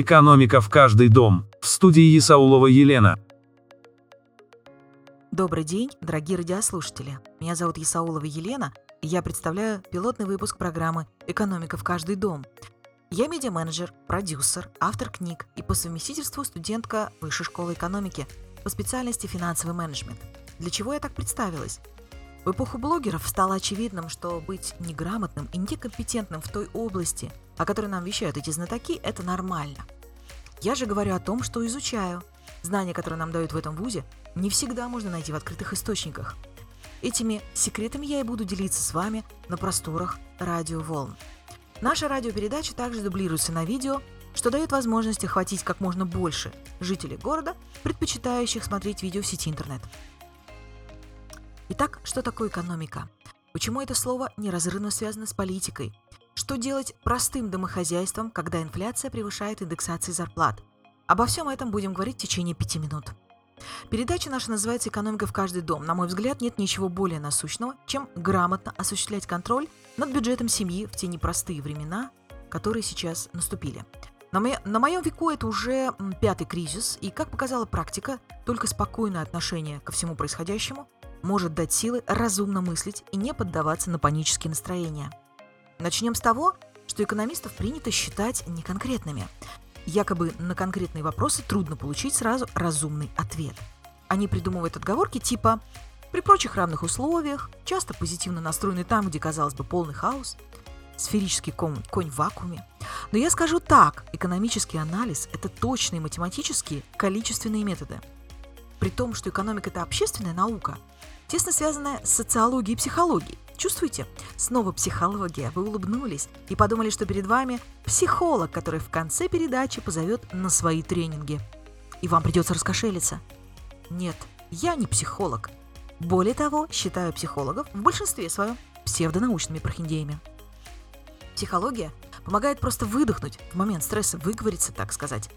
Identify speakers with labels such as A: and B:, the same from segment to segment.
A: Экономика в каждый дом. В студии Исаулова Елена.
B: Добрый день, дорогие радиослушатели. Меня зовут Исаулова Елена, и я представляю пилотный выпуск программы «Экономика в каждый дом». Я медиа-менеджер, продюсер, автор книг и по совместительству студентка Высшей школы экономики по специальности финансовый менеджмент. Для чего я так представилась? В эпоху блогеров стало очевидным, что быть неграмотным и некомпетентным в той области, о которой нам вещают эти знатоки, это нормально. Я же говорю о том, что изучаю. Знания, которые нам дают в этом вузе, не всегда можно найти в открытых источниках. Этими секретами я и буду делиться с вами на просторах радиоволн. Наша радиопередача также дублируется на видео, что дает возможность охватить как можно больше жителей города, предпочитающих смотреть видео в сети интернет. Итак, что такое экономика? Почему это слово неразрывно связано с политикой? Что делать простым домохозяйством, когда инфляция превышает индексации зарплат? Обо всем этом будем говорить в течение пяти минут. Передача наша называется «Экономика в каждый дом». На мой взгляд, нет ничего более насущного, чем грамотно осуществлять контроль над бюджетом семьи в те непростые времена, которые сейчас наступили. На, мо- на моем веку это уже пятый кризис, и, как показала практика, только спокойное отношение ко всему происходящему может дать силы разумно мыслить и не поддаваться на панические настроения. Начнем с того, что экономистов принято считать неконкретными. Якобы на конкретные вопросы трудно получить сразу разумный ответ. Они придумывают отговорки типа «при прочих равных условиях», часто позитивно настроены там, где, казалось бы, полный хаос, сферический ком, конь в вакууме. Но я скажу так, экономический анализ – это точные математические количественные методы. При том, что экономика – это общественная наука – тесно связанная с социологией и психологией. Чувствуете? Снова психология. Вы улыбнулись и подумали, что перед вами психолог, который в конце передачи позовет на свои тренинги. И вам придется раскошелиться. Нет, я не психолог. Более того, считаю психологов в большинстве своем псевдонаучными прохиндеями. Психология помогает просто выдохнуть в момент стресса, выговориться, так сказать.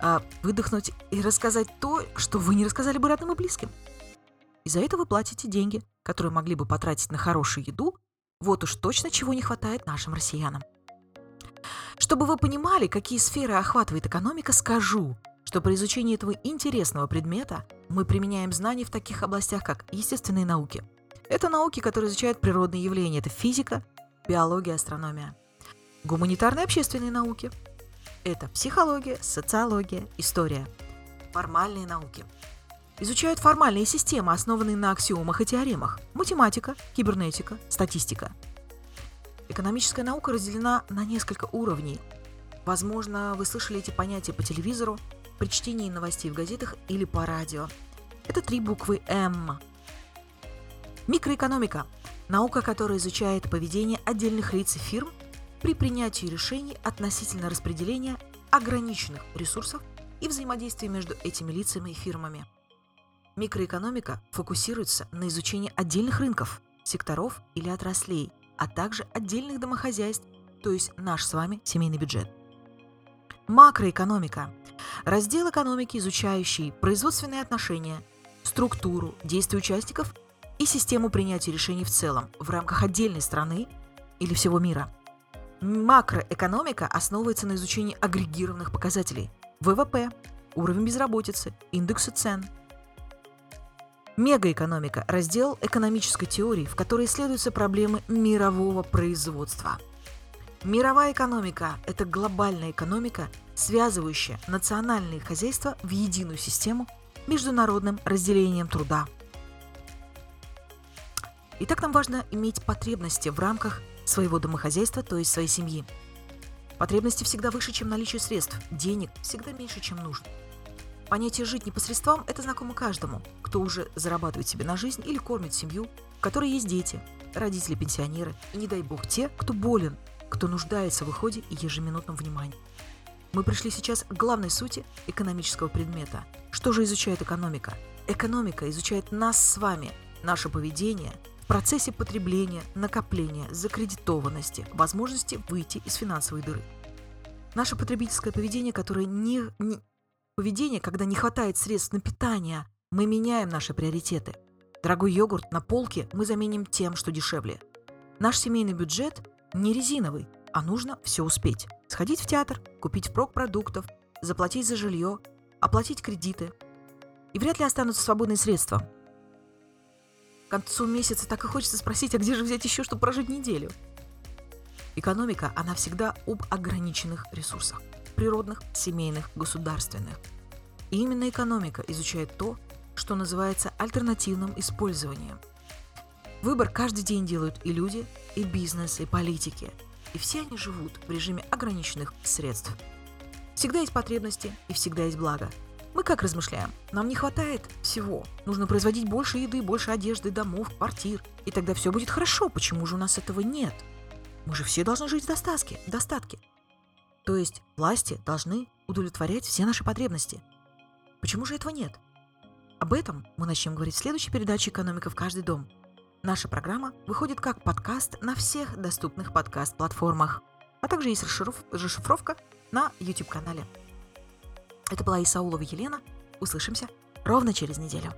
B: А, выдохнуть и рассказать то, что вы не рассказали бы родным и близким и за это вы платите деньги, которые могли бы потратить на хорошую еду, вот уж точно чего не хватает нашим россиянам. Чтобы вы понимали, какие сферы охватывает экономика, скажу, что при изучении этого интересного предмета мы применяем знания в таких областях, как естественные науки. Это науки, которые изучают природные явления. Это физика, биология, астрономия. Гуманитарные общественные науки. Это психология, социология, история. Формальные науки – изучают формальные системы, основанные на аксиомах и теоремах, математика, кибернетика, статистика. Экономическая наука разделена на несколько уровней. Возможно, вы слышали эти понятия по телевизору, при чтении новостей в газетах или по радио. Это три буквы М. Микроэкономика – наука, которая изучает поведение отдельных лиц и фирм при принятии решений относительно распределения ограниченных ресурсов и взаимодействия между этими лицами и фирмами. Микроэкономика фокусируется на изучении отдельных рынков, секторов или отраслей, а также отдельных домохозяйств, то есть наш с вами семейный бюджет. Макроэкономика – раздел экономики, изучающий производственные отношения, структуру, действия участников и систему принятия решений в целом в рамках отдельной страны или всего мира. Макроэкономика основывается на изучении агрегированных показателей – ВВП, уровень безработицы, индексы цен – Мегаэкономика – раздел экономической теории, в которой исследуются проблемы мирового производства. Мировая экономика – это глобальная экономика, связывающая национальные хозяйства в единую систему международным разделением труда. Итак, нам важно иметь потребности в рамках своего домохозяйства, то есть своей семьи. Потребности всегда выше, чем наличие средств, денег всегда меньше, чем нужно – Понятие «жить непосредством» – это знакомо каждому, кто уже зарабатывает себе на жизнь или кормит семью, в которой есть дети, родители-пенсионеры и, не дай бог, те, кто болен, кто нуждается в уходе и ежеминутном внимании. Мы пришли сейчас к главной сути экономического предмета. Что же изучает экономика? Экономика изучает нас с вами, наше поведение в процессе потребления, накопления, закредитованности, возможности выйти из финансовой дыры. Наше потребительское поведение, которое не, не, Поведение, когда не хватает средств на питание, мы меняем наши приоритеты. Дорогой йогурт на полке мы заменим тем, что дешевле. Наш семейный бюджет не резиновый, а нужно все успеть. Сходить в театр, купить впрок продуктов, заплатить за жилье, оплатить кредиты. И вряд ли останутся свободные средства. К концу месяца так и хочется спросить, а где же взять еще, чтобы прожить неделю? Экономика, она всегда об ограниченных ресурсах. Природных, семейных, государственных. И именно экономика изучает то, что называется альтернативным использованием. Выбор каждый день делают и люди, и бизнес, и политики. И все они живут в режиме ограниченных средств. Всегда есть потребности и всегда есть благо. Мы как размышляем? Нам не хватает всего. Нужно производить больше еды, больше одежды, домов, квартир. И тогда все будет хорошо. Почему же у нас этого нет? Мы же все должны жить в достатке. Достатке. То есть власти должны удовлетворять все наши потребности. Почему же этого нет? Об этом мы начнем говорить в следующей передаче «Экономика в каждый дом». Наша программа выходит как подкаст на всех доступных подкаст-платформах, а также есть расшифровка на YouTube-канале. Это была Исаулова Елена. Услышимся ровно через неделю.